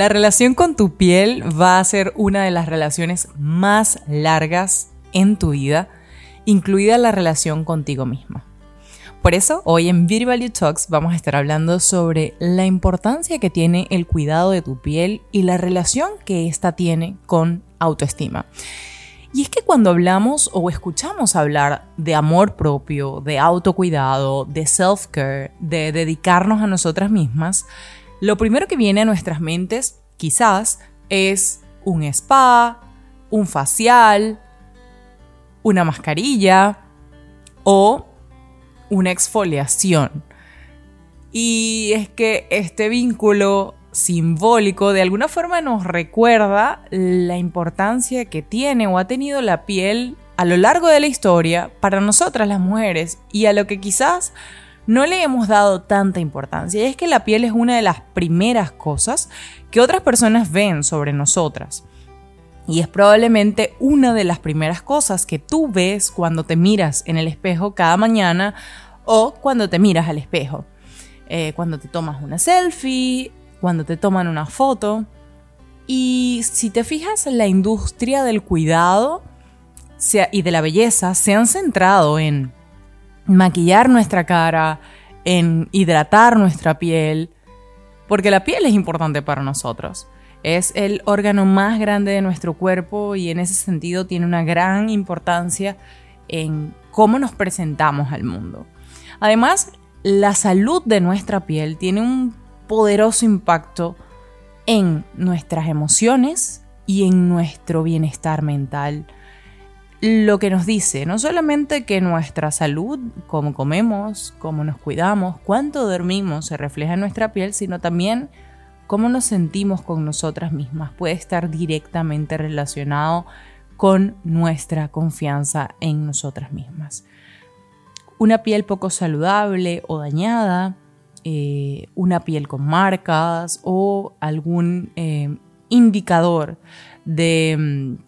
La relación con tu piel va a ser una de las relaciones más largas en tu vida, incluida la relación contigo misma. Por eso, hoy en Beauty Value Talks vamos a estar hablando sobre la importancia que tiene el cuidado de tu piel y la relación que ésta tiene con autoestima. Y es que cuando hablamos o escuchamos hablar de amor propio, de autocuidado, de self-care, de dedicarnos a nosotras mismas, lo primero que viene a nuestras mentes quizás es un spa, un facial, una mascarilla o una exfoliación. Y es que este vínculo simbólico de alguna forma nos recuerda la importancia que tiene o ha tenido la piel a lo largo de la historia para nosotras las mujeres y a lo que quizás no le hemos dado tanta importancia. Y es que la piel es una de las primeras cosas que otras personas ven sobre nosotras. Y es probablemente una de las primeras cosas que tú ves cuando te miras en el espejo cada mañana o cuando te miras al espejo. Eh, cuando te tomas una selfie, cuando te toman una foto. Y si te fijas, la industria del cuidado y de la belleza se han centrado en maquillar nuestra cara, en hidratar nuestra piel, porque la piel es importante para nosotros. Es el órgano más grande de nuestro cuerpo y en ese sentido tiene una gran importancia en cómo nos presentamos al mundo. Además, la salud de nuestra piel tiene un poderoso impacto en nuestras emociones y en nuestro bienestar mental. Lo que nos dice no solamente que nuestra salud, cómo comemos, cómo nos cuidamos, cuánto dormimos se refleja en nuestra piel, sino también cómo nos sentimos con nosotras mismas. Puede estar directamente relacionado con nuestra confianza en nosotras mismas. Una piel poco saludable o dañada eh, una piel con marcas o algún eh, indicador de,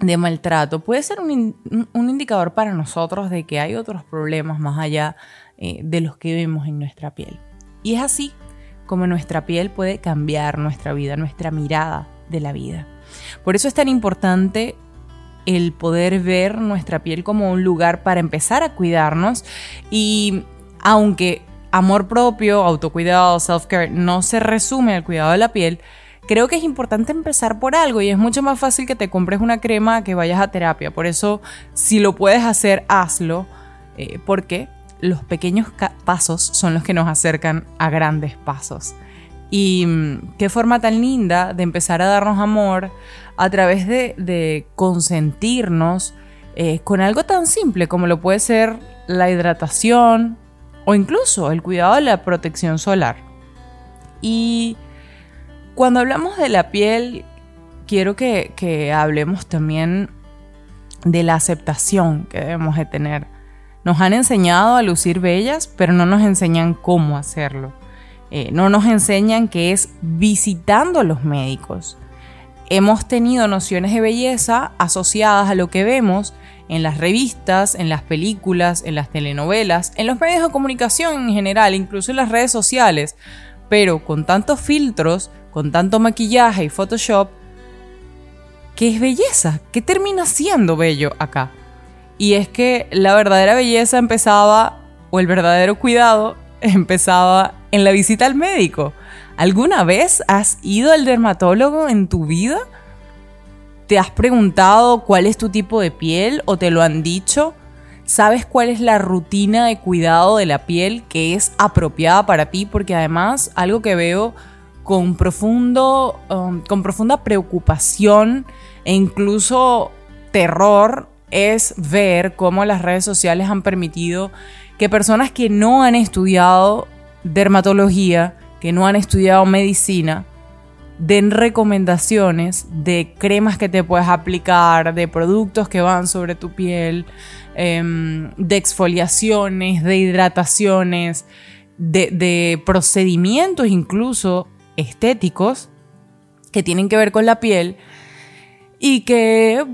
mm, maltrato. Puede ser un, indicador para nosotros de que hay otros problemas más allá eh, de los que vemos en nuestra piel. Y es así como nuestra piel puede cambiar nuestra vida, nuestra mirada de la vida. Por eso es tan importante el poder ver nuestra piel como un lugar para empezar a cuidarnos y aunque amor propio, autocuidado, self-care no se resume al cuidado de la piel, creo que es importante empezar por algo y es mucho más fácil que te compres una crema que vayas a terapia. Por eso, si lo puedes hacer, hazlo, eh, porque los pequeños pasos son los que nos acercan a grandes pasos. Y mm, qué forma tan linda de empezar a darnos amor a través de, consentirnos eh, con algo tan simple como lo puede ser la hidratación, o incluso el cuidado de la protección solar. Y cuando hablamos de la piel, quiero que, hablemos también de la aceptación que debemos de tener. Nos han enseñado a lucir bellas, pero no nos enseñan cómo hacerlo. Eh, no nos enseñan que es visitando a los médicos. Hemos tenido nociones de belleza asociadas a lo que vemos en las revistas, en las películas, en las telenovelas, en los medios de comunicación en general, incluso en las redes sociales. Pero con tantos filtros, con tanto maquillaje y Photoshop, ¿qué es belleza? ¿Qué termina siendo bello acá? Y es que la verdadera belleza empezaba, o el verdadero cuidado, empezaba en la visita al médico. ¿Alguna vez has ido al dermatólogo en tu vida? ¿Te has preguntado cuál es tu tipo de piel o te lo han dicho? ¿Sabes cuál es la rutina de cuidado de la piel que es apropiada para ti? Porque además algo que veo con, profundo, um, con profunda preocupación e incluso terror es ver cómo las redes sociales han permitido que personas que no han estudiado dermatología, que no han estudiado medicina, den recomendaciones de cremas que te puedes aplicar, de productos que van sobre tu piel, em, de exfoliaciones, de hidrataciones, de, procedimientos incluso estéticos que tienen que ver con la piel y que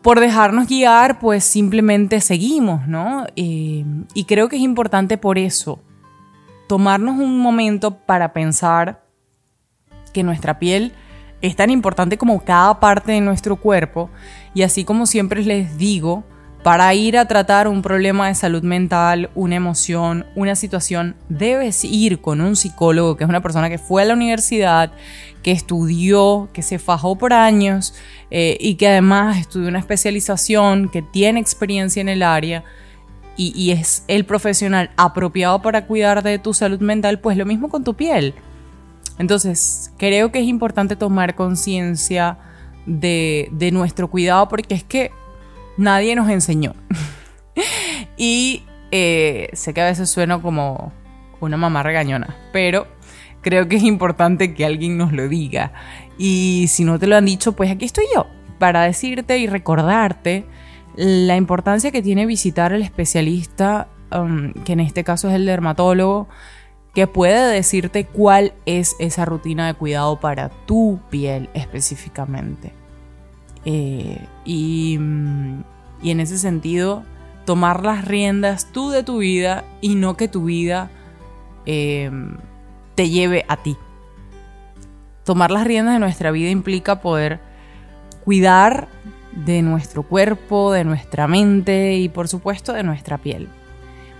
por dejarnos guiar, pues simplemente seguimos, ¿no? Em, y creo que es importante por eso tomarnos un momento para pensar que nuestra piel es tan importante como cada parte de nuestro cuerpo y así como siempre les digo, para ir a tratar un problema de salud mental, una emoción, una situación, debes ir con un psicólogo, que es una persona que fue a la universidad, que estudió, que se fajó por años eh, y que además estudió una especialización, que tiene experiencia en el área y, y es el profesional apropiado para cuidar de tu salud mental, pues lo mismo con tu piel. Entonces, creo que es importante tomar conciencia de, nuestro cuidado porque es que nadie nos enseñó. y eh, sé que a veces sueno como una mamá regañona, pero creo que es importante que alguien nos lo diga. Y si no te lo han dicho, pues aquí estoy yo para decirte y recordarte la importancia que tiene visitar al especialista, um, que en este caso es el dermatólogo, que puede decirte cuál es esa rutina de cuidado para tu piel específicamente. Eh, mm, y, en ese sentido, tomar las riendas tú de tu vida y no que tu vida eh, te lleve a ti. Tomar las riendas de nuestra vida implica poder cuidar de nuestro cuerpo, de nuestra mente y por supuesto de nuestra piel.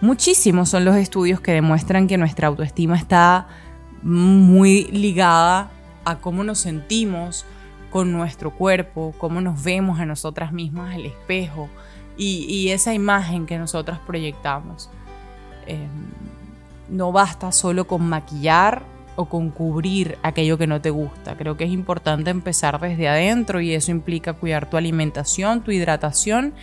Muchísimos son los estudios que demuestran que nuestra autoestima está muy ligada a cómo nos sentimos, con nuestro cuerpo, cómo nos vemos a nosotras mismas al espejo y, esa imagen que nosotras proyectamos. Em, no basta solo con maquillar o con cubrir aquello que no te gusta. Creo que es importante empezar desde adentro y eso implica cuidar tu alimentación, tu hidratación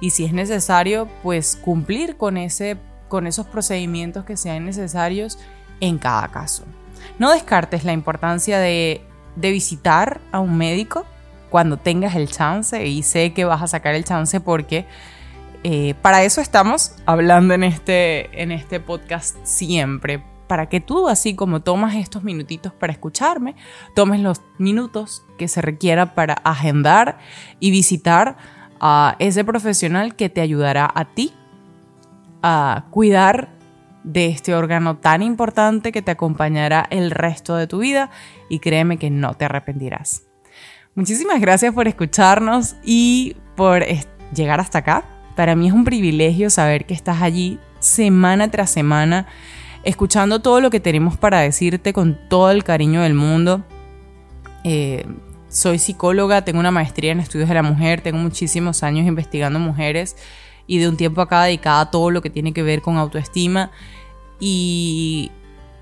y si es necesario, pues cumplir con, ese, con esos procedimientos que sean necesarios en cada caso. No descartes la importancia de visitar a un médico cuando tengas el chance y sé que vas a sacar el chance porque eh, para eso estamos hablando en este, en este podcast siempre, para que tú, así como tomas estos minutitos para escucharme, tomes los minutos que se requiera para agendar y visitar a ese profesional que te ayudará a ti a cuidar de este órgano tan importante que te acompañará el resto de tu vida y créeme que no te arrepentirás. Muchísimas gracias por escucharnos y por llegar hasta acá. Para mí es un privilegio saber que estás allí semana tras semana escuchando todo lo que tenemos para decirte con todo el cariño del mundo. Eh, soy psicóloga, tengo una maestría en estudios de la mujer, tengo muchísimos años investigando mujeres y de un tiempo acá dedicada a todo lo que tiene que ver con autoestima. Y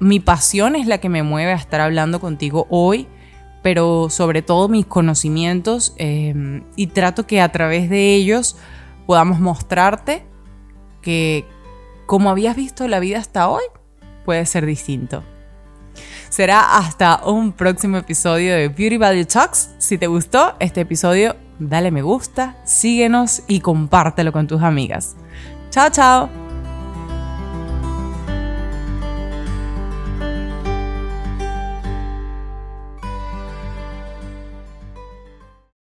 mi pasión es la que me mueve a estar hablando contigo hoy, pero sobre todo mis conocimientos em, y trato que a través de ellos podamos mostrarte que como habías visto la vida hasta hoy, puede ser distinto. Será hasta un próximo episodio de Beauty Value Talks. Si te gustó este episodio, dale me gusta, síguenos y compártelo con tus amigas. Chao, chao.